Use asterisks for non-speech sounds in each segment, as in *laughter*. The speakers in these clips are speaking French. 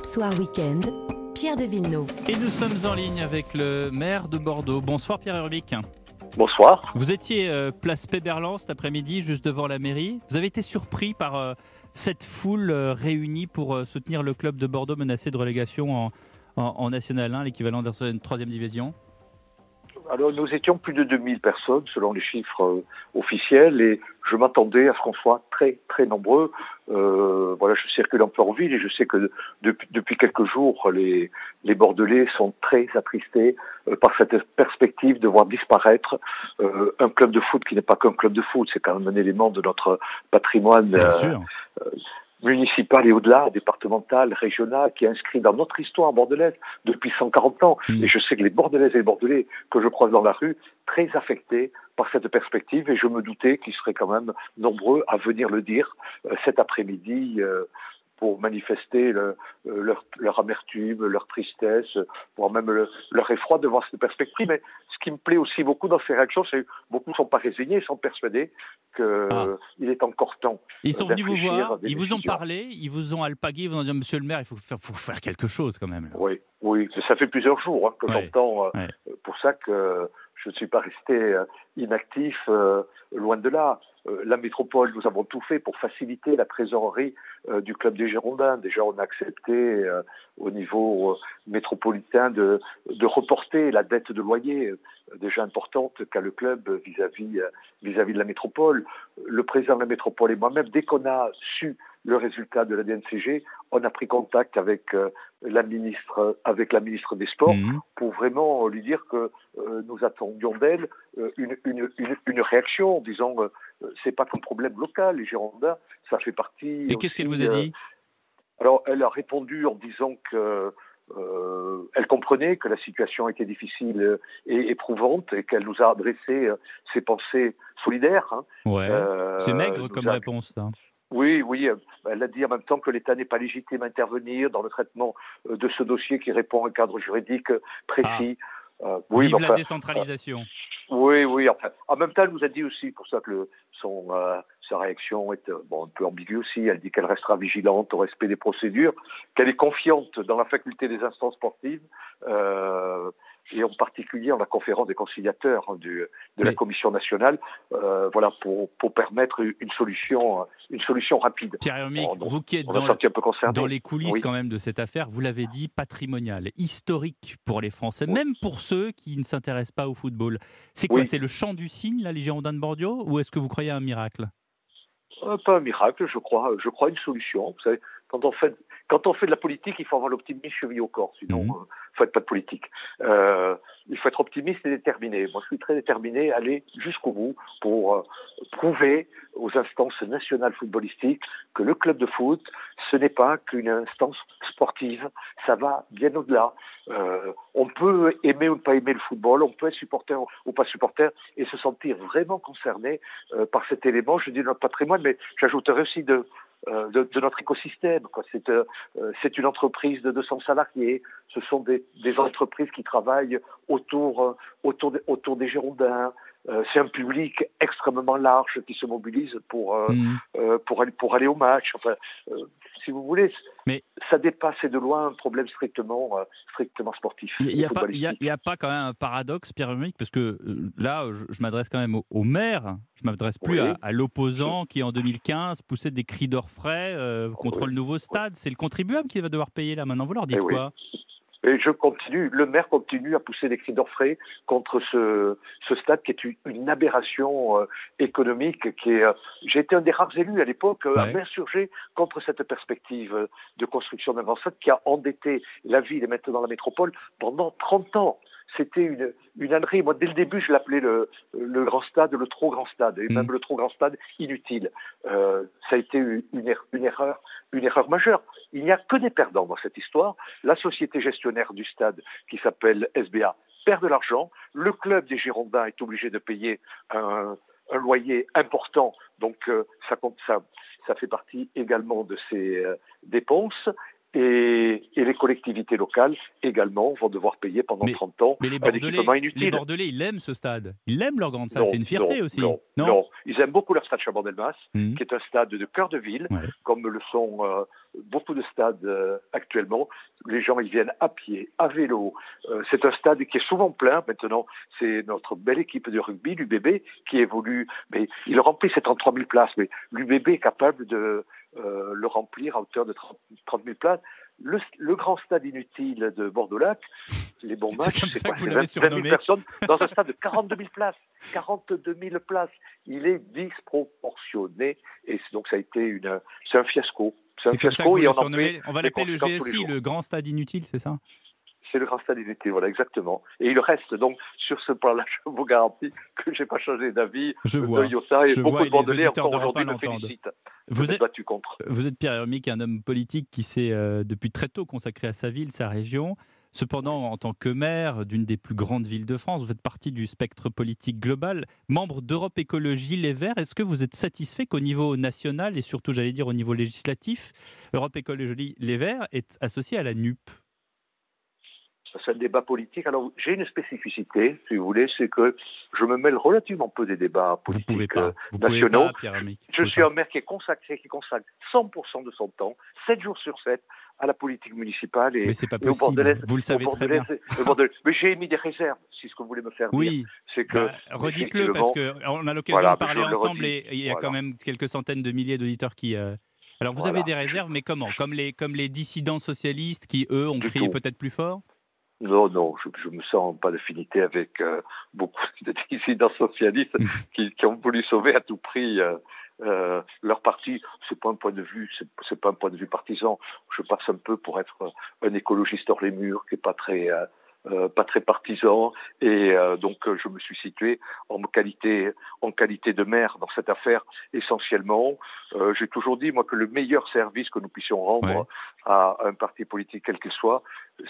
Europe Soir Weekend, Pierre de Villeneuve. Et nous sommes en ligne avec le maire de Bordeaux. Bonsoir Pierre Urbic. Bonsoir. Vous étiez euh, place Péberlan cet après-midi, juste devant la mairie. Vous avez été surpris par euh, cette foule euh, réunie pour soutenir le club de Bordeaux menacé de relégation en, en, National 1, l'équivalent de la troisième division? Alors, nous étions plus de 2000 personnes, selon les chiffres euh, officiels, et je m'attendais à ce qu'on soit très, très nombreux. Euh, voilà, je circule un peu en ville et je sais que depuis, depuis quelques jours, les, les Bordelais sont très attristés euh, par cette perspective de voir disparaître euh, un club de foot qui n'est pas qu'un club de foot, c'est quand même un élément de notre patrimoine. Bien sûr municipale et au-delà, départementale, régionale, qui est inscrit dans notre histoire bordelaise depuis 140 ans. Mm. Et je sais que les Bordelaises et les Bordelais que je croise dans la rue, très affectés par cette perspective, et je me doutais qu'ils seraient quand même nombreux à venir le dire euh, cet après-midi euh, pour manifester le, euh, leur, leur, amertume, leur tristesse, voire même leur effroi devant cette perspective. Mais ce qui me plaît aussi beaucoup dans ces réactions, c'est que beaucoup ne sont pas résignés, ils sont persuadés qu'il ah. est encore temps. Ils sont venus vous voir, ils vous ont parlé, ils vous ont alpagué, ils vous ont dit Monsieur le maire, il faut faire, faut faire quelque chose quand même. Oui, oui, ça fait plusieurs jours hein, que j'entends. Euh, pour ça que je ne suis pas resté euh, inactif, loin de là. Euh, la métropole, nous avons tout fait pour faciliter la trésorerie euh, du club des Girondins. Déjà, on a accepté euh, au niveau métropolitain de, reporter la dette de loyer déjà importante qu'a le club vis-à-vis vis-à-vis de la métropole. Le président de la métropole et moi-même, dès qu'on a su le résultat de la DNCG, on a pris contact avec la ministre, avec la ministre des Sports, mhm. pour vraiment lui dire que nous attendions d'elle une, une, une, une, réaction en disant euh, c'est pas qu'un problème local, les Girondins, ça fait partie. Et qu'est-ce qu'elle vous a dit euh, Alors, elle a répondu en disant que euh, elle comprenait que la situation était difficile et éprouvante et qu'elle nous a adressé ses pensées solidaires. Hein. Ouais. c'est maigre comme réponse. Oui, oui. Elle a dit en même temps que l'État n'est pas légitime à intervenir dans le traitement de ce dossier qui répond à un cadre juridique précis. Ah. oui, Vive la décentralisation. Oui, oui. Enfin, en même temps, elle nous a dit aussi, pour ça que le, son, euh, sa réaction est euh, bon, un peu ambiguë aussi. Elle dit qu'elle restera vigilante au respect des procédures, qu'elle est confiante dans la faculté des instances sportives. Et en particulier en la conférence des conciliateurs hein, du, de la Commission nationale, euh, voilà, pour, pour permettre une solution, une solution rapide. Pierre Hermic, vous qui êtes dans, dans, les coulisses quand même de cette affaire, vous l'avez dit, patrimoniale, historique pour les Français, même pour ceux qui ne s'intéressent pas au football. C'est quoi C'est le chant du cygne, là, les Girondins de Bordeaux, ou est-ce que vous croyez à un miracle? Euh, Pas un miracle, je crois, je crois une solution. Vous savez, quand on fait quand on fait de la politique, il faut avoir l'optimisme chevillé au corps, sinon, il mhm. euh, faut être pas de politique. Euh, il faut être optimiste et déterminé. Moi, je suis très déterminé à aller jusqu'au bout pour euh, prouver aux instances nationales footballistiques que le club de foot, ce n'est pas qu'une instance sportive. Ça va bien au-delà. On peut aimer ou ne pas aimer le football, on peut être supporter ou pas supporter et se sentir vraiment concerné par cet élément. Je dis notre patrimoine, mais j'ajouterai aussi de, de, de, notre écosystème. C'est euh, c'est une entreprise de 200 salariés. Ce sont des, des entreprises qui travaillent autour, euh, autour, autour des Girondins. c'est un public extrêmement large qui se mobilise pour, mmh. pour, aller, pour aller au match. Enfin, si vous voulez, mais ça dépasse de loin un problème strictement, strictement sportif. Il n'y a, a, pas quand même un paradoxe, Pierre parce que là, je, m'adresse quand même au, maire, je m'adresse plus à, à l'opposant qui, en 2015, poussait des cris d'orfraie contre le nouveau stade. C'est le contribuable qui va devoir payer là maintenant. Vous leur dites eh quoi? Et je continue, le maire continue à pousser des cris d'orfraie contre ce, ce stade qui est une, aberration euh, économique. Qui est, euh, j'ai été un des rares élus à l'époque euh, à m'insurger contre cette perspective de construction d'un grand stade qui a endetté la ville et maintenant la métropole pendant 30 ans c'était une, une ânerie. Moi, dès le début, je l'appelais le, le grand stade, le trop grand stade, et même mm. le trop grand stade inutile. Euh, ça a été une, une, erreur, une erreur majeure. Il n'y a que des perdants dans cette histoire. La société gestionnaire du stade, qui s'appelle SBA, perd de l'argent. Le club des Girondins est obligé de payer un, un loyer important, donc euh, ça, compte, ça, ça fait partie également de ses euh, dépenses. Et, et les collectivités locales également vont devoir payer pendant 30 ans mais les Bordelais, Les Bordelais, ils aiment ce stade. Ils aiment leur grande stade. C'est une fierté aussi. Non, non, ils aiment beaucoup leur stade Chabandelmas, mmh. qui est un stade de cœur de ville, comme le sont euh, beaucoup de stades euh, actuellement. Les gens, ils viennent à pied, à vélo. Euh, c'est un stade qui est souvent plein. Maintenant, c'est notre belle équipe de rugby, l'UBB, qui évolue. Mais il remplit ces 33 000 places. Mais l'UBB est capable de le remplir à hauteur de 30 000 places le, grand stade inutile de Bordeaux-Lac, les bons matchs, c'est quoi 20 000 personnes dans un stade de 42 000 places. 42 000 places. Il est disproportionné et donc ça a été une, c'est un fiasco. C'est un fiasco et on, on va l'appeler le GSI, le grand stade inutile, c'est ça? C'est le grand stade inutile, voilà, exactement. Et il reste donc sur ce plan-là, je vous garantis que je n'ai pas changé d'avis. Je vois. Yossa et je beaucoup vois, de Bordelais encore aujourd'hui me félicitent. Vous êtes, battu contre. vous êtes Pierre Hermic, un homme politique qui s'est euh, depuis très tôt consacré à sa ville, sa région. Cependant, en tant que maire d'une des plus grandes villes de France, vous faites partie du spectre politique global. Membre d'Europe Écologie Les Verts, est-ce que vous êtes satisfait qu'au niveau national et surtout, j'allais dire, au niveau législatif, Europe Écologie Les Verts est associé à la NUP c'est un débat politique. Alors, j'ai une spécificité, si vous voulez, c'est que je me mêle relativement peu des débats politiques vous pouvez pas. Vous nationaux. Pouvez pas, Pierre je suis un maire qui est consacré, qui consacre 100% de son temps, 7 jours sur 7, à la politique municipale et, mais c'est pas possible. vous le savez très bien. mais j'ai émis des réserves, si ce que vous voulez me faire oui. dire. C'est que bah, redites-le parce qu'on a l'occasion de parler ensemble et il y a quand même quelques centaines de milliers d'auditeurs qui. Euh, alors vous avez des réserves, mais comment? Comme les comme les dissidents socialistes qui eux ont crié peut-être plus fort? Non, non, je ne me sens pas d'affinité avec euh, beaucoup *laughs* de dissidents socialistes *laughs* qui, qui, ont voulu sauver à tout prix euh, euh, leur parti. C'est pas un point de vue, c'est pas un point de vue partisan. Je passe un peu pour être un écologiste hors les murs, qui est pas très euh, euh, pas très partisan et euh, donc euh, je me suis situé en qualité en qualité de maire dans cette affaire essentiellement. J'ai toujours dit moi que le meilleur service que nous puissions rendre à un parti politique quel qu'il soit,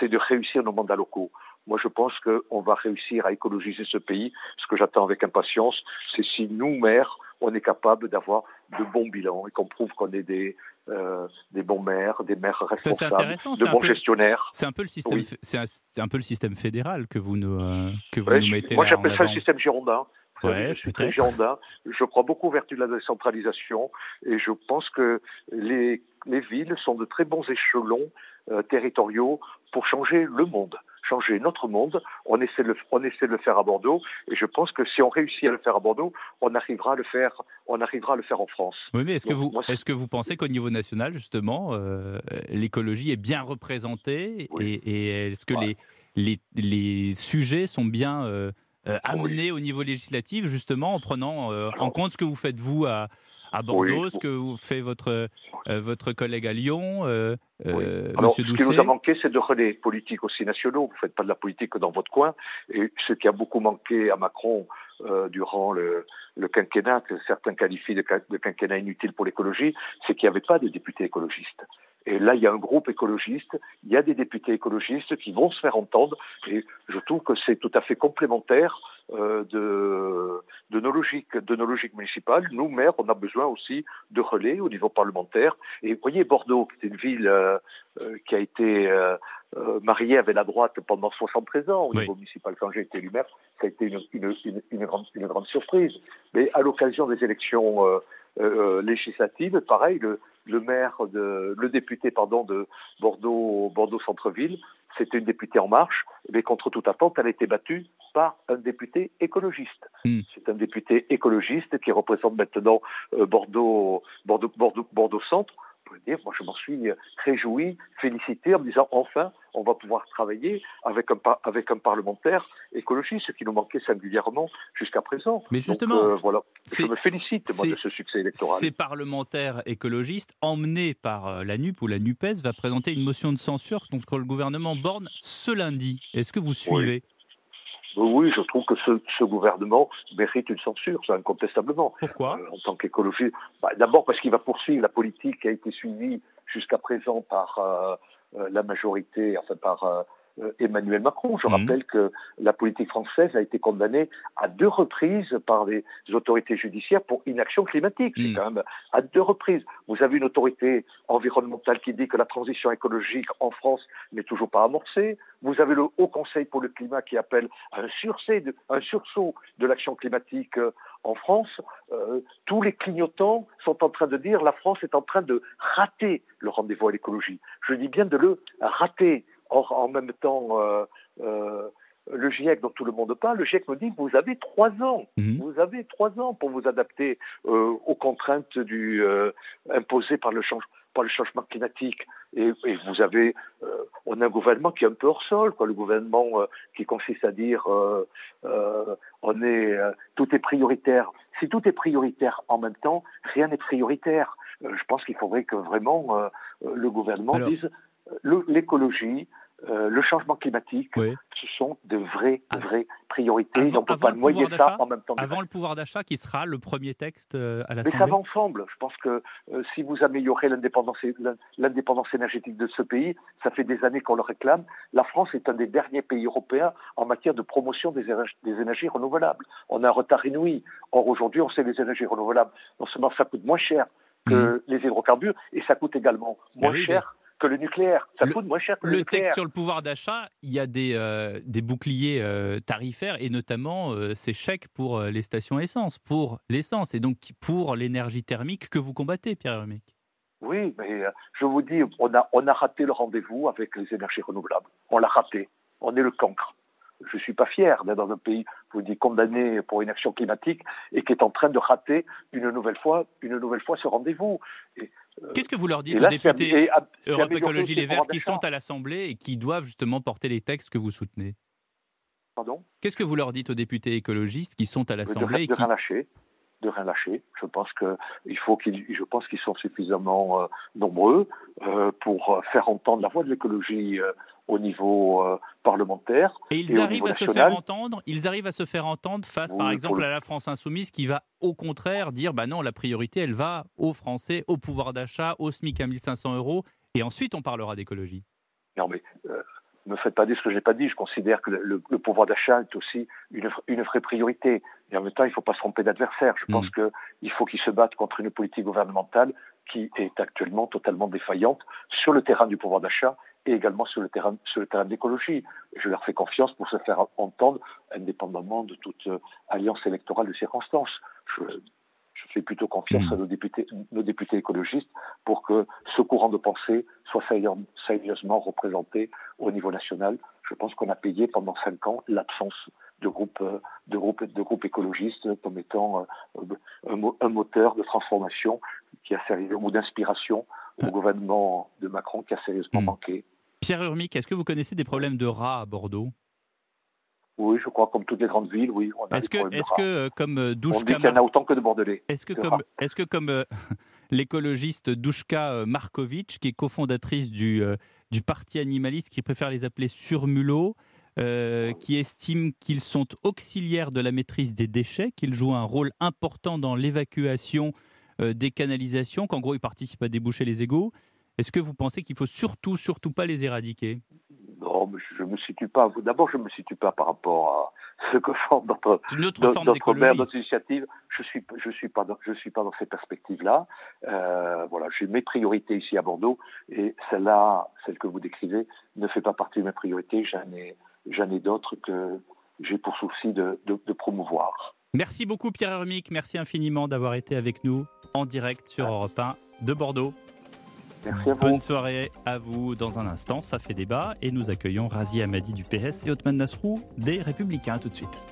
c'est de réussir nos mandats locaux. Moi, je pense qu'on va réussir à écologiser ce pays. Ce que j'attends avec impatience, c'est si nous, maires, on est capable d'avoir de bons bilans et qu'on prouve qu'on est des, euh, des bons maires, des maires responsables, de bons gestionnaires. C'est un peu le système, c'est un, peu le système fédéral que vous nous, euh, que vous nous mettez Moi, j'appelle ça le système girondin. je suis très girondin. Je crois beaucoup aux vertus de la décentralisation et je pense que les, les villes sont de très bons échelons euh, territoriaux pour changer le monde changer notre monde. On essaie, de le, on essaie de le faire à Bordeaux, et je pense que si on réussit à le faire à Bordeaux, on arrivera à le faire, on arrivera à le faire en France. Oui, mais est-ce que vous, est-ce que vous pensez qu'au niveau national, justement, euh, l'écologie est bien représentée, et, est-ce que les, les, les, sujets sont bien euh, euh, amenés au niveau législatif, justement, en prenant en compte ce que vous faites vous à à Bordeaux, ce que vous fait votre, euh, votre collègue à Lyon, euh, euh Alors, Ce qui nous a manqué, c'est de relais politiques aussi nationaux. Vous ne faites pas de la politique dans votre coin. Et ce qui a beaucoup manqué à Macron euh, durant le, le, quinquennat, que certains qualifient de, de quinquennat inutile pour l'écologie, c'est qu'il n'y avait pas de députés écologistes. Et là, il y a un groupe écologiste, il y a des députés écologistes qui vont se faire entendre, et je trouve que c'est tout à fait complémentaire de, de, nos logiques, de nos logiques municipales. Nous, maires, on a besoin aussi de relais au niveau parlementaire. Et vous voyez, Bordeaux, qui est une ville euh, euh, qui a été euh, euh, mariée avec la droite pendant 73 ans au niveau municipal, quand j'ai été élu maire, ça a été une, une, une, une grande, grande, surprise. Mais à l'occasion des élections législatives, pareil, le, le maire de, le député pardon de Bordeaux Bordeaux Centre-Ville, c'était une députée en marche, mais contre toute attente, elle a été battue par un député écologiste. Hmm. C'est un député écologiste qui représente maintenant euh, Bordeaux Bordeaux Bordeaux Bordeaux Centre dire, moi je m'en suis réjoui, félicité en me disant enfin on va pouvoir travailler avec un, avec un parlementaire écologiste, ce qui nous manquait singulièrement jusqu'à présent. Mais justement, euh, voilà, je me félicite moi, de ce succès électoral. Ces parlementaires écologistes, emmenés par euh, la NUP ou la NUPES, va présenter une motion de censure contre le gouvernement Borne ce lundi. Est-ce que vous suivez? oui, je trouve que ce, gouvernement mérite une censure, ça incontestablement. Pourquoi euh, En tant qu'écologiste, bah, d'abord parce qu'il va poursuivre la politique qui a été suivie jusqu'à présent par euh, euh, la majorité, enfin par euh, Emmanuel Macron. Je mhm. rappelle que la politique française a été condamnée à deux reprises par les autorités judiciaires pour inaction climatique. C'est mhm. quand même à deux reprises. Vous avez une autorité environnementale qui dit que la transition écologique en France n'est toujours pas amorcée. Vous avez le Haut Conseil pour le climat qui appelle à un, un sursaut de l'action climatique euh, en France. Euh, tous les clignotants sont en train de dire la France est en train de rater le rendez-vous à l'écologie. Je dis bien de le rater. Or, en même temps, euh, euh, le GIEC dont tout le monde parle, le GIEC me dit vous avez trois ans, mhm. vous avez trois ans pour vous adapter euh, aux contraintes du, imposées par le, par le changement climatique. Et, vous avez, on a un gouvernement qui est un peu hors sol, quoi, le gouvernement qui consiste à dire on est, tout est prioritaire. Si tout est prioritaire en même temps, rien n'est prioritaire. je pense qu'il faudrait que vraiment le gouvernement dise l'écologie, euh, le changement climatique, ce sont de vraies, ah. vraies priorités. Avant, on ne peut pas noyer ça en même temps. Avant le pouvoir d'achat, qui sera le premier texte euh, à l'Assemblée Mais ça va ensemble. Je pense que euh, si vous améliorez l'indépendance énergétique de ce pays, ça fait des années qu'on le réclame. La France est un des derniers pays européens en matière de promotion des, des énergies renouvelables. On a un retard inouï. Or, aujourd'hui, on sait que les énergies renouvelables, non seulement ça coûte moins cher que mmh. les hydrocarbures, et ça coûte également moins cher que le nucléaire. Ça coûte moins cher que le, le texte sur le pouvoir d'achat, il y a des, euh, des boucliers euh, tarifaires et notamment euh, ces chèques pour les stations essence, pour l'essence et donc pour l'énergie thermique que vous combattez, Pierre Hermic. Oui, mais je vous dis, on a, on a raté le rendez-vous avec les énergies renouvelables. On l'a raté. On est le cancre. Je ne suis pas fier d'être dans un pays, je vous dis, condamné pour une action climatique et qui est en train de rater une nouvelle fois, une nouvelle fois ce rendez-vous. Qu'est-ce que vous leur dites aux députés Europe Écologie Les Verts qui sont à l'Assemblée et qui doivent justement porter les textes que vous soutenez? Pardon? Qu'est-ce que vous leur dites aux députés écologistes qui sont à l'Assemblée de, de, rien lâcher, de rien lâcher. Je pense faut qu'ils, je pense qu'ils sont suffisamment euh, nombreux euh, pour faire entendre la voix de l'écologie au niveau euh, parlementaire. Et ils arrivent à se faire entendre. Ils arrivent à se faire entendre face, par exemple, à la France insoumise, qui va au contraire dire, bah non, la priorité, elle va aux Français, au pouvoir d'achat, au SMIC à 1500 euros, et ensuite on parlera d'écologie. Non mais euh, ne me faites pas dire ce que je n'ai pas dit. Je considère que le, pouvoir d'achat est aussi une, une, vraie priorité. Et en même temps, il ne faut pas se tromper d'adversaire. Je pense mm. qu'il faut qu'ils se battent contre une politique gouvernementale qui est actuellement totalement défaillante sur le terrain du pouvoir d'achat et également sur le terrain, sur le terrain de l'écologie. Je leur fais confiance pour se faire entendre, indépendamment de toute euh, alliance électorale de circonstances. Je, je fais plutôt confiance à hmm. nos députés, nos députés écologistes pour que ce courant de pensée soit sérieusement représenté au niveau national. Je pense qu'on a payé pendant cinq ans l'absence de groupes euh, de écologistes comme étant euh, un, moteur de transformation qui a sérieusement ou d'inspiration au gouvernement de Macron qui a sérieusement hmm. manqué. Pierre Urmic, est-ce que vous connaissez des problèmes de rats à Bordeaux? Oui, je crois comme toutes les grandes villes, oui. Est-ce que, est-ce que comme Douchka, y en a autant que de Bordelais. Est-ce que, comme, est-ce que comme euh, *laughs* l'écologiste Douchka euh, Markovic, qui est cofondatrice du, euh, du parti animaliste, qui préfère les appeler surmulots, qui estime qu'ils sont auxiliaires de la maîtrise des déchets, qu'ils jouent un rôle important dans l'évacuation des canalisations, qu'en gros ils participent à déboucher les égouts. Est-ce que vous pensez qu'il faut surtout, surtout pas les éradiquer? Non, mais je ne me situe pas. D'abord, je ne me situe pas par rapport à *laughs* ce que font notre, notre maire, notre initiative. Je suis, je suis pas, dans, je suis pas dans ces perspectives-là. Euh, voilà, j'ai mes priorités ici à Bordeaux et celle-là, celle que vous décrivez, ne fait pas partie de mes priorités. J'en ai, j'en ai d'autres que j'ai pour souci de, de, promouvoir. Merci beaucoup Pierre Hermic, merci infiniment d'avoir été avec nous en direct sur Europe 1 de Bordeaux. Bonne soirée à vous. Dans un instant, ça fait débat et nous accueillons Razi Amadi du PS et Otman Nasrou des Républicains tout de suite.